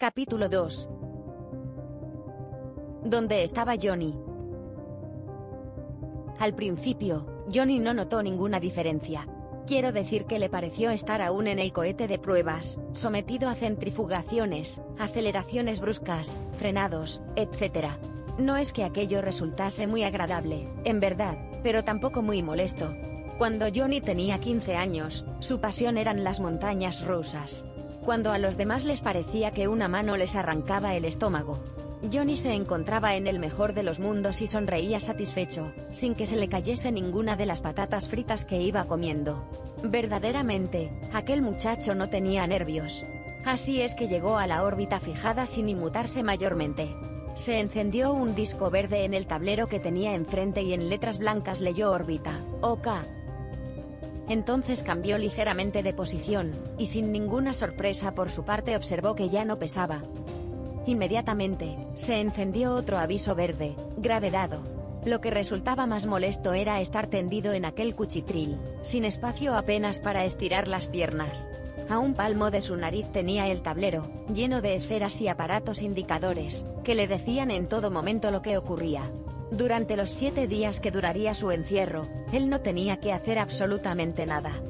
Capítulo 2. ¿Dónde estaba Johnny? Al principio, Johnny no notó ninguna diferencia. Quiero decir que le pareció estar aún en el cohete de pruebas, sometido a centrifugaciones, aceleraciones bruscas, frenados, etc. No es que aquello resultase muy agradable, en verdad, pero tampoco muy molesto. Cuando Johnny tenía 15 años, su pasión eran las montañas rusas. Cuando a los demás les parecía que una mano les arrancaba el estómago, Johnny se encontraba en el mejor de los mundos y sonreía satisfecho, sin que se le cayese ninguna de las patatas fritas que iba comiendo. Verdaderamente, aquel muchacho no tenía nervios. Así es que llegó a la órbita fijada sin inmutarse mayormente. Se encendió un disco verde en el tablero que tenía enfrente y en letras blancas leyó órbita, OK. Entonces cambió ligeramente de posición, y sin ninguna sorpresa por su parte observó que ya no pesaba. Inmediatamente, se encendió otro aviso verde, gravedado. Lo que resultaba más molesto era estar tendido en aquel cuchitril, sin espacio apenas para estirar las piernas. A un palmo de su nariz tenía el tablero, lleno de esferas y aparatos indicadores, que le decían en todo momento lo que ocurría. Durante los siete días que duraría su encierro, él no tenía que hacer absolutamente nada.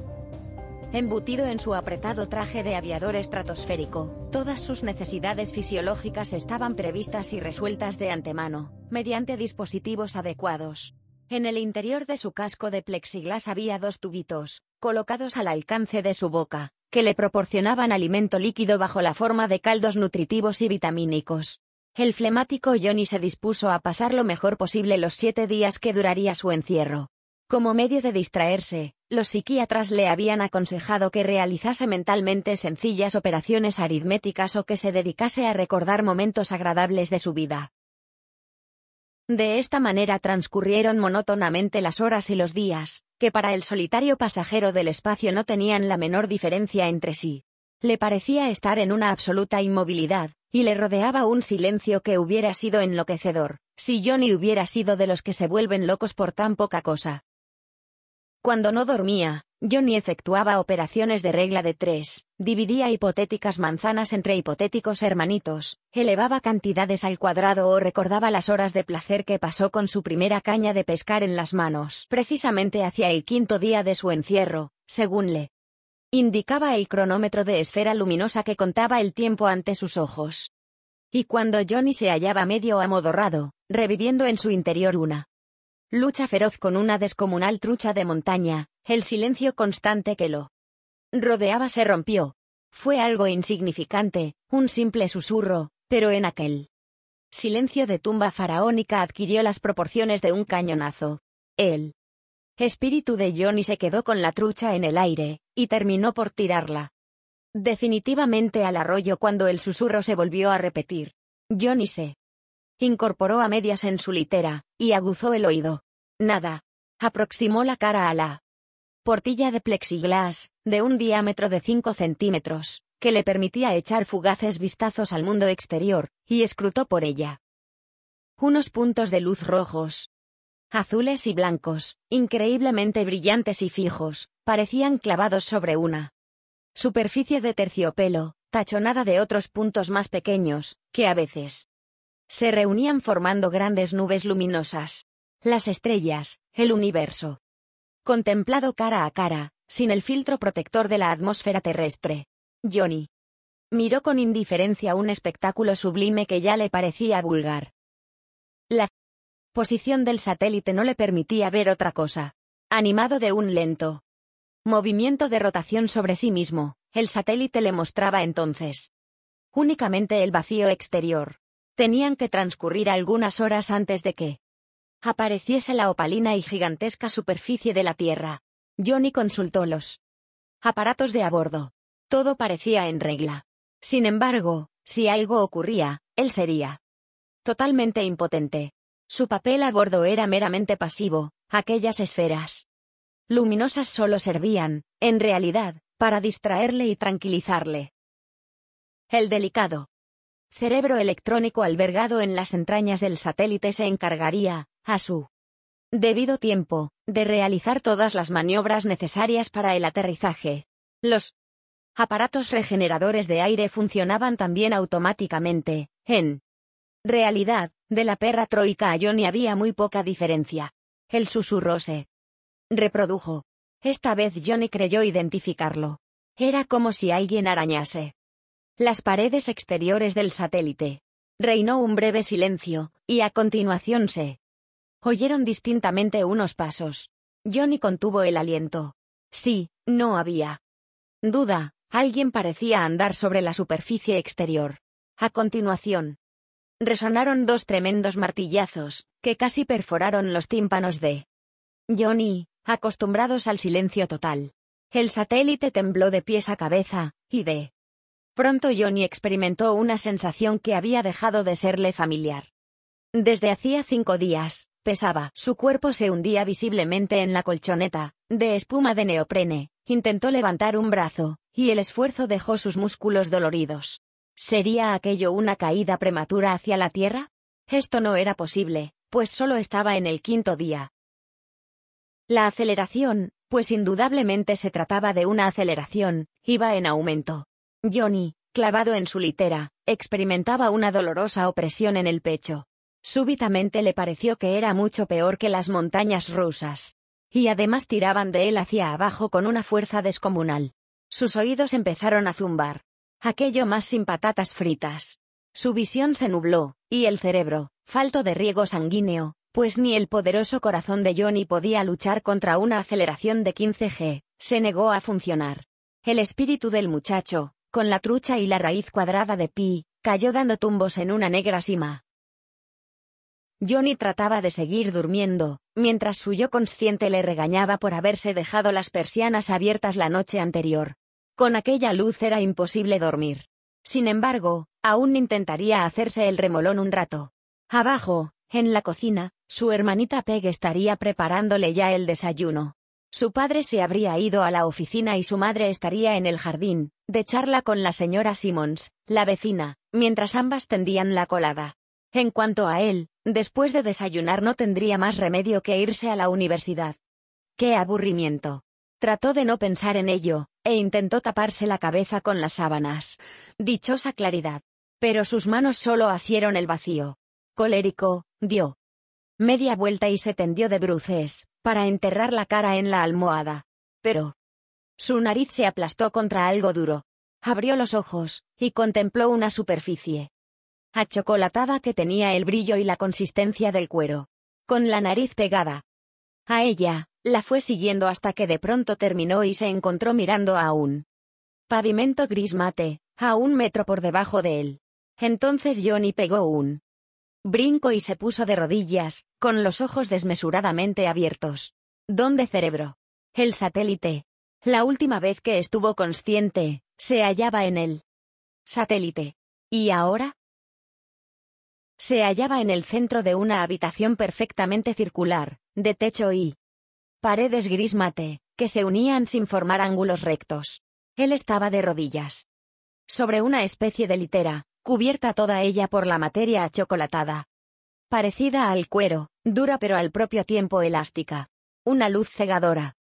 Embutido en su apretado traje de aviador estratosférico, todas sus necesidades fisiológicas estaban previstas y resueltas de antemano, mediante dispositivos adecuados. En el interior de su casco de plexiglas había dos tubitos, colocados al alcance de su boca, que le proporcionaban alimento líquido bajo la forma de caldos nutritivos y vitamínicos. El flemático Johnny se dispuso a pasar lo mejor posible los siete días que duraría su encierro. Como medio de distraerse, los psiquiatras le habían aconsejado que realizase mentalmente sencillas operaciones aritméticas o que se dedicase a recordar momentos agradables de su vida. De esta manera transcurrieron monótonamente las horas y los días, que para el solitario pasajero del espacio no tenían la menor diferencia entre sí. Le parecía estar en una absoluta inmovilidad, y le rodeaba un silencio que hubiera sido enloquecedor, si Johnny hubiera sido de los que se vuelven locos por tan poca cosa. Cuando no dormía, Johnny efectuaba operaciones de regla de tres, dividía hipotéticas manzanas entre hipotéticos hermanitos, elevaba cantidades al cuadrado o recordaba las horas de placer que pasó con su primera caña de pescar en las manos, precisamente hacia el quinto día de su encierro, según le indicaba el cronómetro de esfera luminosa que contaba el tiempo ante sus ojos. Y cuando Johnny se hallaba medio amodorrado, reviviendo en su interior una Lucha feroz con una descomunal trucha de montaña, el silencio constante que lo rodeaba se rompió. Fue algo insignificante, un simple susurro, pero en aquel silencio de tumba faraónica adquirió las proporciones de un cañonazo. El espíritu de Johnny se quedó con la trucha en el aire, y terminó por tirarla. Definitivamente al arroyo cuando el susurro se volvió a repetir. Johnny se incorporó a medias en su litera, y aguzó el oído. Nada. Aproximó la cara a la portilla de plexiglas, de un diámetro de 5 centímetros, que le permitía echar fugaces vistazos al mundo exterior, y escrutó por ella. Unos puntos de luz rojos, azules y blancos, increíblemente brillantes y fijos, parecían clavados sobre una superficie de terciopelo, tachonada de otros puntos más pequeños, que a veces se reunían formando grandes nubes luminosas. Las estrellas, el universo. Contemplado cara a cara, sin el filtro protector de la atmósfera terrestre. Johnny. Miró con indiferencia un espectáculo sublime que ya le parecía vulgar. La posición del satélite no le permitía ver otra cosa. Animado de un lento movimiento de rotación sobre sí mismo, el satélite le mostraba entonces únicamente el vacío exterior, Tenían que transcurrir algunas horas antes de que apareciese la opalina y gigantesca superficie de la Tierra. Johnny consultó los aparatos de a bordo. Todo parecía en regla. Sin embargo, Si algo ocurría, él sería totalmente impotente. Su papel a bordo era meramente pasivo, aquellas esferas luminosas solo servían, en realidad, para distraerle y tranquilizarle. El delicado cerebro electrónico albergado en las entrañas del satélite se encargaría, a su debido tiempo, de realizar todas las maniobras necesarias para el aterrizaje. Los aparatos regeneradores de aire funcionaban también automáticamente, en realidad, de la perra troika a Johnny había muy poca diferencia. El susurro se reprodujo. Esta vez Johnny creyó identificarlo. Era como si alguien arañase las paredes exteriores del satélite. Reinó un breve silencio, y a continuación se oyeron distintamente unos pasos. Johnny contuvo el aliento. Sí, no había duda, alguien parecía andar sobre la superficie exterior. A continuación, resonaron dos tremendos martillazos, que casi perforaron los tímpanos de Johnny, acostumbrados al silencio total. El satélite tembló de pies a cabeza, y de pronto Johnny experimentó una sensación que había dejado de serle familiar. Desde hacía cinco días, pesaba, su cuerpo se hundía visiblemente en la colchoneta, de espuma de neoprene, intentó levantar un brazo, y el esfuerzo dejó sus músculos doloridos. ¿Sería aquello una caída prematura hacia la Tierra? Esto no era posible, pues solo estaba en el quinto día, la aceleración, pues indudablemente se trataba de una aceleración, iba en aumento. Johnny, clavado en su litera, experimentaba una dolorosa opresión en el pecho. Súbitamente le pareció que era mucho peor que las montañas rusas. Y además tiraban de él hacia abajo con una fuerza descomunal. Sus oídos empezaron a zumbar. Aquello más sin patatas fritas. Su visión se nubló, y el cerebro, falto de riego sanguíneo, pues ni el poderoso corazón de Johnny podía luchar contra una aceleración de 15G, se negó a funcionar. El espíritu del muchacho, con la trucha y la raíz cuadrada de pi, cayó dando tumbos en una negra cima. Johnny trataba de seguir durmiendo, mientras su yo consciente le regañaba por haberse dejado las persianas abiertas la noche anterior. Con aquella luz era imposible dormir. Sin embargo, aún intentaría hacerse el remolón un rato. Abajo, en la cocina, su hermanita Peg estaría preparándole ya el desayuno. Su padre se habría ido a la oficina y su madre estaría en el jardín, de charla con la señora Simmons, la vecina, mientras ambas tendían la colada. En cuanto a él, después de desayunar no tendría más remedio que irse a la universidad. ¡Qué aburrimiento! Trató de no pensar en ello, e intentó taparse la cabeza con las sábanas. Dichosa claridad. Pero sus manos solo asieron el vacío. Colérico, dio media vuelta y se tendió de bruces, para enterrar la cara en la almohada. Pero su nariz se aplastó contra algo duro. Abrió los ojos, y contempló una superficie achocolatada que tenía el brillo y la consistencia del cuero. Con la nariz pegada a ella, la fue siguiendo hasta que de pronto terminó y se encontró mirando a un pavimento gris mate, a un metro por debajo de él. Entonces Johnny pegó un Brinco y se puso de rodillas, con los ojos desmesuradamente abiertos. ¿Dónde cerebro? El satélite. La última vez que estuvo consciente, se hallaba en el satélite. ¿Y ahora? Se hallaba en el centro de una habitación perfectamente circular, de techo y paredes gris mate, que se unían sin formar ángulos rectos. Él estaba de rodillas. Sobre una especie de litera, cubierta toda ella por la materia achocolatada. Parecida al cuero, dura pero al propio tiempo elástica. Una luz cegadora.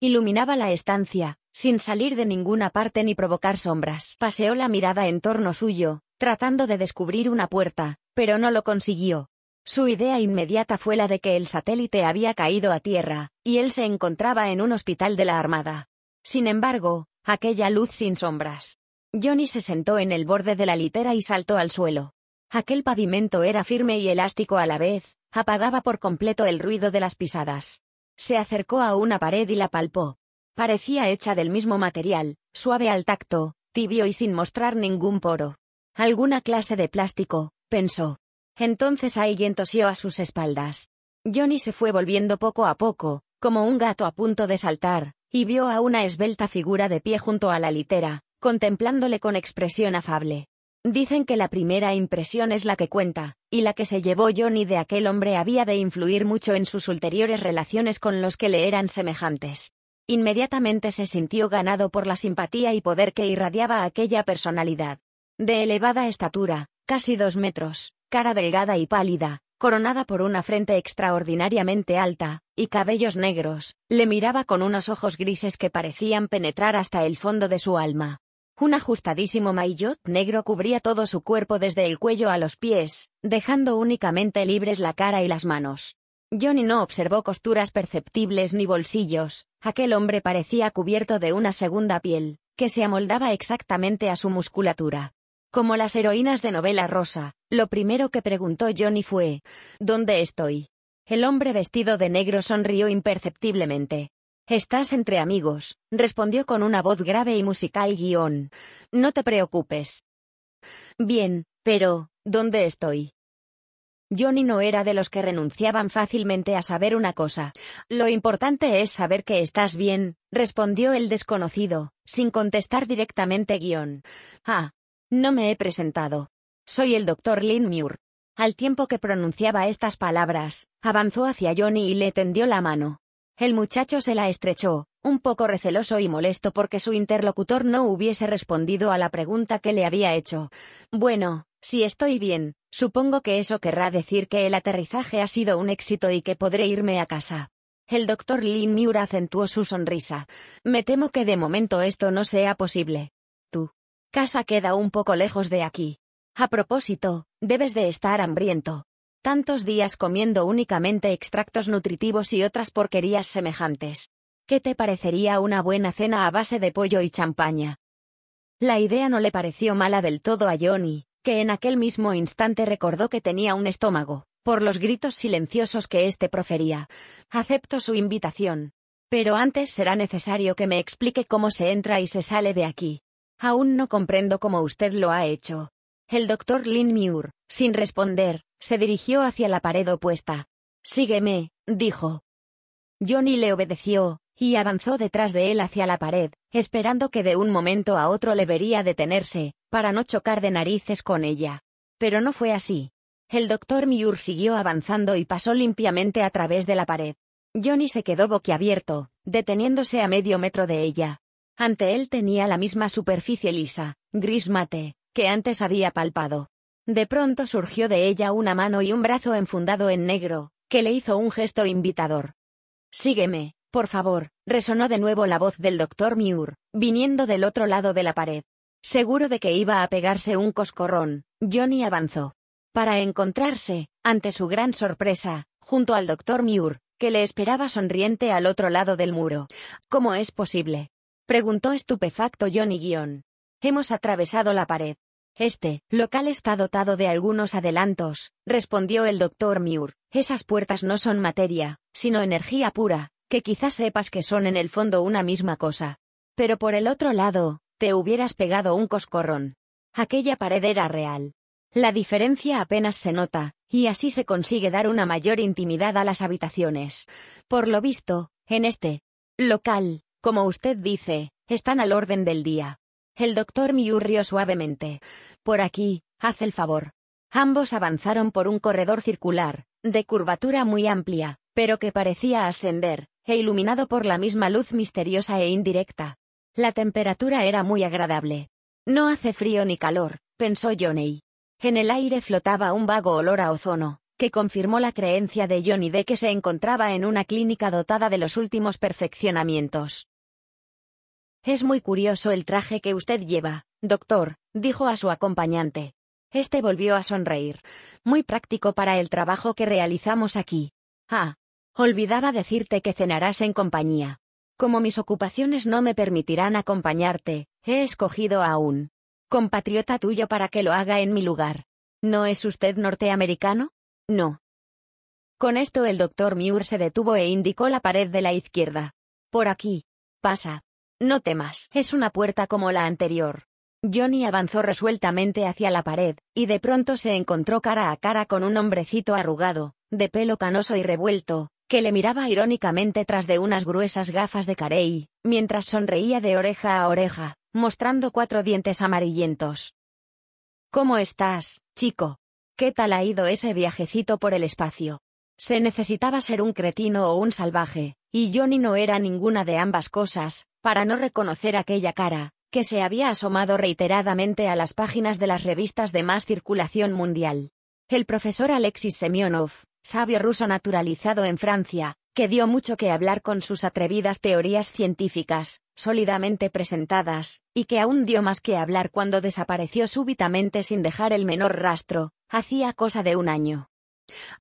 Iluminaba la estancia, sin salir de ninguna parte ni provocar sombras. Paseó la mirada en torno suyo, tratando de descubrir una puerta, pero no lo consiguió. Su idea inmediata fue la de que el satélite había caído a tierra, y él se encontraba en un hospital de la Armada. Sin embargo, aquella luz sin sombras, Johnny se sentó en el borde de la litera y saltó al suelo. Aquel pavimento era firme y elástico a la vez, apagaba por completo el ruido de las pisadas. Se acercó a una pared y la palpó. Parecía hecha del mismo material, suave al tacto, tibio y sin mostrar ningún poro. Alguna clase de plástico, pensó. Entonces alguien tosió a sus espaldas. Johnny se fue volviendo poco a poco, como un gato a punto de saltar, y vio a una esbelta figura de pie junto a la litera, contemplándole con expresión afable. Dicen que la primera impresión es la que cuenta, y la que se llevó Johnny de aquel hombre había de influir mucho en sus ulteriores relaciones con los que le eran semejantes. Inmediatamente se sintió ganado por la simpatía y poder que irradiaba aquella personalidad. De elevada estatura, casi dos metros, cara delgada y pálida, coronada por una frente extraordinariamente alta, y cabellos negros, le miraba con unos ojos grises que parecían penetrar hasta el fondo de su alma. Un ajustadísimo maillot negro cubría todo su cuerpo desde el cuello a los pies, dejando únicamente libres la cara y las manos. Johnny no observó costuras perceptibles ni bolsillos, aquel hombre parecía cubierto de una segunda piel, que se amoldaba exactamente a su musculatura. Como las heroínas de novela rosa, lo primero que preguntó Johnny fue, ¿Dónde estoy? El hombre vestido de negro sonrió imperceptiblemente. Estás entre amigos, respondió con una voz grave y musical guion. No te preocupes. Bien, pero, ¿dónde estoy? Johnny no era de los que renunciaban fácilmente a saber una cosa. Lo importante es saber que estás bien, respondió el desconocido, sin contestar directamente guion. Ah, no me he presentado. Soy el doctor Lynn Muir. Al tiempo que pronunciaba estas palabras, avanzó hacia Johnny y le tendió la mano. El muchacho se la estrechó, un poco receloso y molesto porque su interlocutor no hubiese respondido a la pregunta que le había hecho. Bueno, si estoy bien, supongo que eso querrá decir que el aterrizaje ha sido un éxito y que podré irme a casa. El doctor Lin Miura acentuó su sonrisa. Me temo que de momento esto no sea posible. Casa queda un poco lejos de aquí. A propósito, debes de estar hambriento. Tantos días comiendo únicamente extractos nutritivos y otras porquerías semejantes. ¿Qué te parecería una buena cena a base de pollo y champaña? La idea no le pareció mala del todo a Johnny, que en aquel mismo instante recordó que tenía un estómago, por los gritos silenciosos que éste profería. Acepto su invitación. Pero antes será necesario que me explique cómo se entra y se sale de aquí. Aún no comprendo cómo usted lo ha hecho. El doctor Lin Muir, sin responder, se dirigió hacia la pared opuesta. Sígueme, dijo. Johnny le obedeció, y avanzó detrás de él hacia la pared, esperando que de un momento a otro le vería detenerse, para no chocar de narices con ella. Pero no fue así. El doctor Muir siguió avanzando y pasó limpiamente a través de la pared. Johnny se quedó boquiabierto, deteniéndose a medio metro de ella. Ante él tenía la misma superficie lisa, gris mate, que antes había palpado. De pronto surgió de ella una mano y un brazo enfundado en negro, que le hizo un gesto invitador. Sígueme, por favor, resonó de nuevo la voz del doctor Muir, viniendo del otro lado de la pared. Seguro de que iba a pegarse un coscorrón, Johnny avanzó. Para encontrarse, ante su gran sorpresa, junto al doctor Muir, que le esperaba sonriente al otro lado del muro. ¿Cómo es posible? Preguntó estupefacto Johnny Guión. Hemos atravesado la pared. Este local está dotado de algunos adelantos, respondió el doctor Muir. Esas puertas no son materia, sino energía pura, que quizás sepas que son en el fondo una misma cosa. Pero por el otro lado, te hubieras pegado un coscorrón. Aquella pared era real. La diferencia apenas se nota, y así se consigue dar una mayor intimidad a las habitaciones. Por lo visto, en este local, como usted dice, están al orden del día. El doctor Miu rió suavemente. Por aquí, haz el favor. Ambos avanzaron por un corredor circular, de curvatura muy amplia, pero que parecía ascender, e iluminado por la misma luz misteriosa e indirecta. La temperatura era muy agradable. No hace frío ni calor, pensó Johnny. En el aire flotaba un vago olor a ozono, que confirmó la creencia de Johnny de que se encontraba en una clínica dotada de los últimos perfeccionamientos. Es muy curioso el traje que usted lleva, doctor, dijo a su acompañante. Este volvió a sonreír. Muy práctico para el trabajo que realizamos aquí. Ah. Olvidaba decirte que cenarás en compañía. Como mis ocupaciones no me permitirán acompañarte, he escogido a un compatriota tuyo para que lo haga en mi lugar. ¿No es usted norteamericano? No. Con esto el doctor Muir se detuvo e indicó la pared de la izquierda. Por aquí. Pasa. No temas, es una puerta como la anterior. Johnny avanzó resueltamente hacia la pared, y de pronto se encontró cara a cara con un hombrecito arrugado, de pelo canoso y revuelto, que le miraba irónicamente tras de unas gruesas gafas de carey, mientras sonreía de oreja a oreja, mostrando cuatro dientes amarillentos. ¿Cómo estás, chico? ¿Qué tal ha ido ese viajecito por el espacio? Se necesitaba ser un cretino o un salvaje, y Johnny no era ninguna de ambas cosas, para no reconocer aquella cara, que se había asomado reiteradamente a las páginas de las revistas de más circulación mundial. El profesor Alexis Semyonov, sabio ruso naturalizado en Francia, que dio mucho que hablar con sus atrevidas teorías científicas, sólidamente presentadas, y que aún dio más que hablar cuando desapareció súbitamente sin dejar el menor rastro, hacía cosa de un año.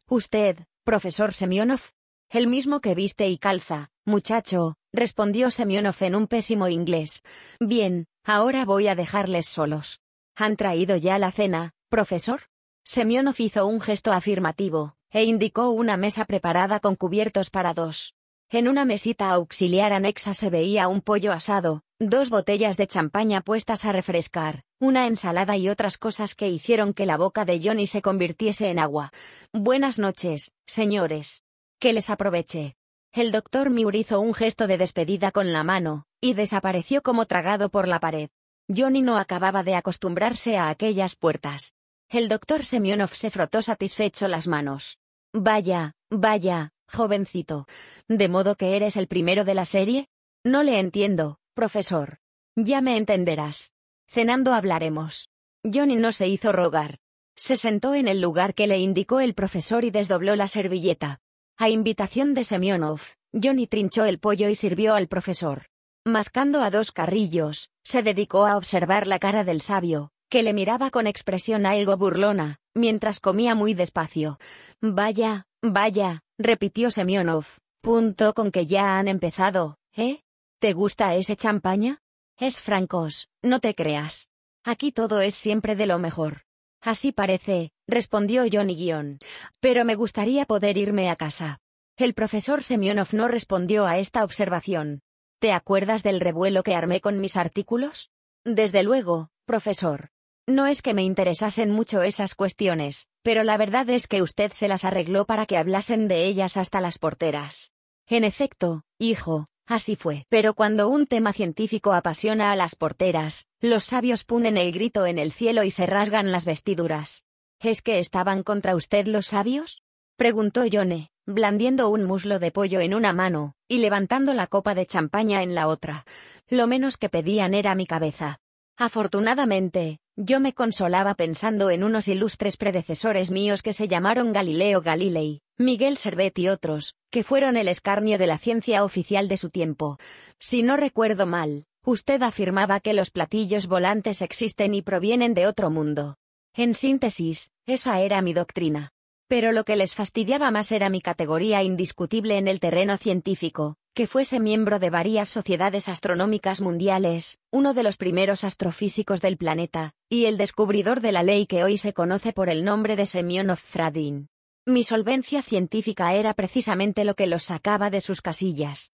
Usted, profesor Semyonov, el mismo que viste y calza, muchacho, respondió Semyonov en un pésimo inglés. Bien, ahora voy a dejarles solos. ¿Han traído ya la cena, profesor? Semyonov hizo un gesto afirmativo, e indicó una mesa preparada con cubiertos para dos. En una mesita auxiliar anexa se veía un pollo asado, dos botellas de champaña puestas a refrescar, una ensalada y otras cosas que hicieron que la boca de Johnny se convirtiese en agua. Buenas noches, señores. Que les aproveche. El doctor Muir hizo un gesto de despedida con la mano, y desapareció como tragado por la pared. Johnny no acababa de acostumbrarse a aquellas puertas. El doctor Semyonov se frotó satisfecho las manos. Vaya, vaya, jovencito. ¿De modo que eres el primero de la serie? No le entiendo, profesor. Ya me entenderás. Cenando hablaremos. Johnny no se hizo rogar. Se sentó en el lugar que le indicó el profesor y desdobló la servilleta. A invitación de Semyonov, Johnny trinchó el pollo y sirvió al profesor. Mascando a dos carrillos, se dedicó a observar la cara del sabio, que le miraba con expresión algo burlona, mientras comía muy despacio. Vaya, vaya, repitió Semyonov. Punto con que ya han empezado, ¿eh? ¿Te gusta ese champaña? Es francos, no te creas. Aquí todo es siempre de lo mejor. Así parece, respondió Johnny Guión. Pero me gustaría poder irme a casa. El profesor Semyonov no respondió a esta observación. ¿Te acuerdas del revuelo que armé con mis artículos? Desde luego, profesor. No es que me interesasen mucho esas cuestiones, pero la verdad es que usted se las arregló para que hablasen de ellas hasta las porteras. En efecto, hijo, así fue. Pero cuando un tema científico apasiona a las porteras, los sabios ponen el grito en el cielo y se rasgan las vestiduras. ¿Es que estaban contra usted los sabios? preguntó Yone, blandiendo un muslo de pollo en una mano, y levantando la copa de champaña en la otra. Lo menos que pedían era mi cabeza. Afortunadamente, yo me consolaba pensando en unos ilustres predecesores míos que se llamaron Galileo Galilei, Miguel Servet y otros, que fueron el escarnio de la ciencia oficial de su tiempo. Si no recuerdo mal, usted afirmaba que los platillos volantes existen y provienen de otro mundo. En síntesis, esa era mi doctrina. Pero lo que les fastidiaba más era mi categoría indiscutible en el terreno científico, que fuese miembro de varias sociedades astronómicas mundiales, uno de los primeros astrofísicos del planeta, y el descubridor de la ley que hoy se conoce por el nombre de Semyonov-Fradin. Mi solvencia científica era precisamente lo que los sacaba de sus casillas.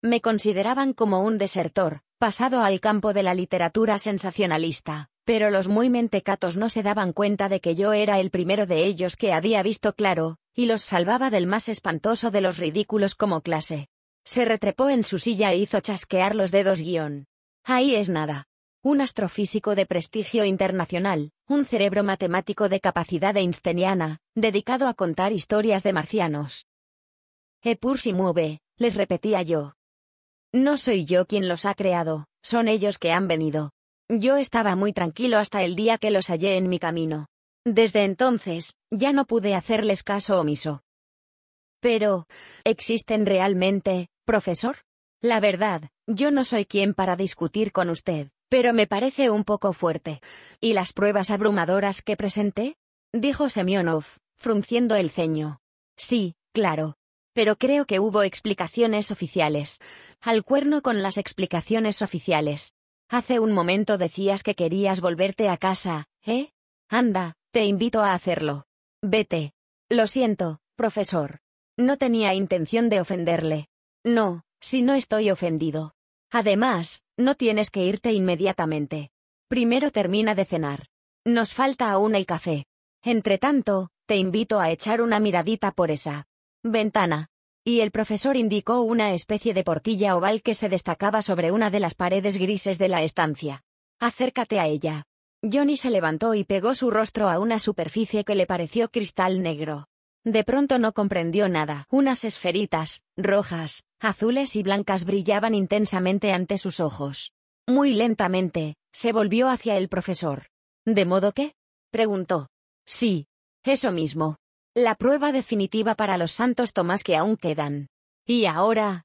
Me consideraban como un desertor, pasado al campo de la literatura sensacionalista, pero los muy mentecatos no se daban cuenta de que yo era el primero de ellos que había visto claro, y los salvaba del más espantoso de los ridículos como clase. Se retrepó en su silla e hizo chasquear los dedos guion. Ahí es nada. Un astrofísico de prestigio internacional, un cerebro matemático de capacidad einsteiniana, dedicado a contar historias de marcianos. E pur si mueve, les repetía yo. No soy yo quien los ha creado, son ellos que han venido. Yo estaba muy tranquilo hasta el día que los hallé en mi camino. Desde entonces, ya no pude hacerles caso omiso. Pero, ¿existen realmente, profesor? La verdad, yo no soy quien para discutir con usted, pero me parece un poco fuerte. ¿Y las pruebas abrumadoras que presenté? Dijo Semyonov, frunciendo el ceño. Sí, claro. Pero creo que hubo explicaciones oficiales. Al cuerno con las explicaciones oficiales. Hace un momento decías que querías volverte a casa, ¿eh? Anda, te invito a hacerlo. Vete. Lo siento, profesor. No tenía intención de ofenderle. No, si no estoy ofendido. Además, no tienes que irte inmediatamente. Primero termina de cenar. Nos falta aún el café. Entre tanto, te invito a echar una miradita por esa ventana. Y el profesor indicó una especie de portilla oval que se destacaba sobre una de las paredes grises de la estancia. Acércate a ella. Johnny se levantó y pegó su rostro a una superficie que le pareció cristal negro. De pronto no comprendió nada. Unas esferitas, rojas, azules y blancas brillaban intensamente ante sus ojos. Muy lentamente, se volvió hacia el profesor. ¿De modo que? preguntó. Sí. Eso mismo. La prueba definitiva para los santos Tomás que aún quedan. Y ahora,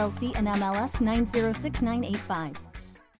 LLC and MLS 906985.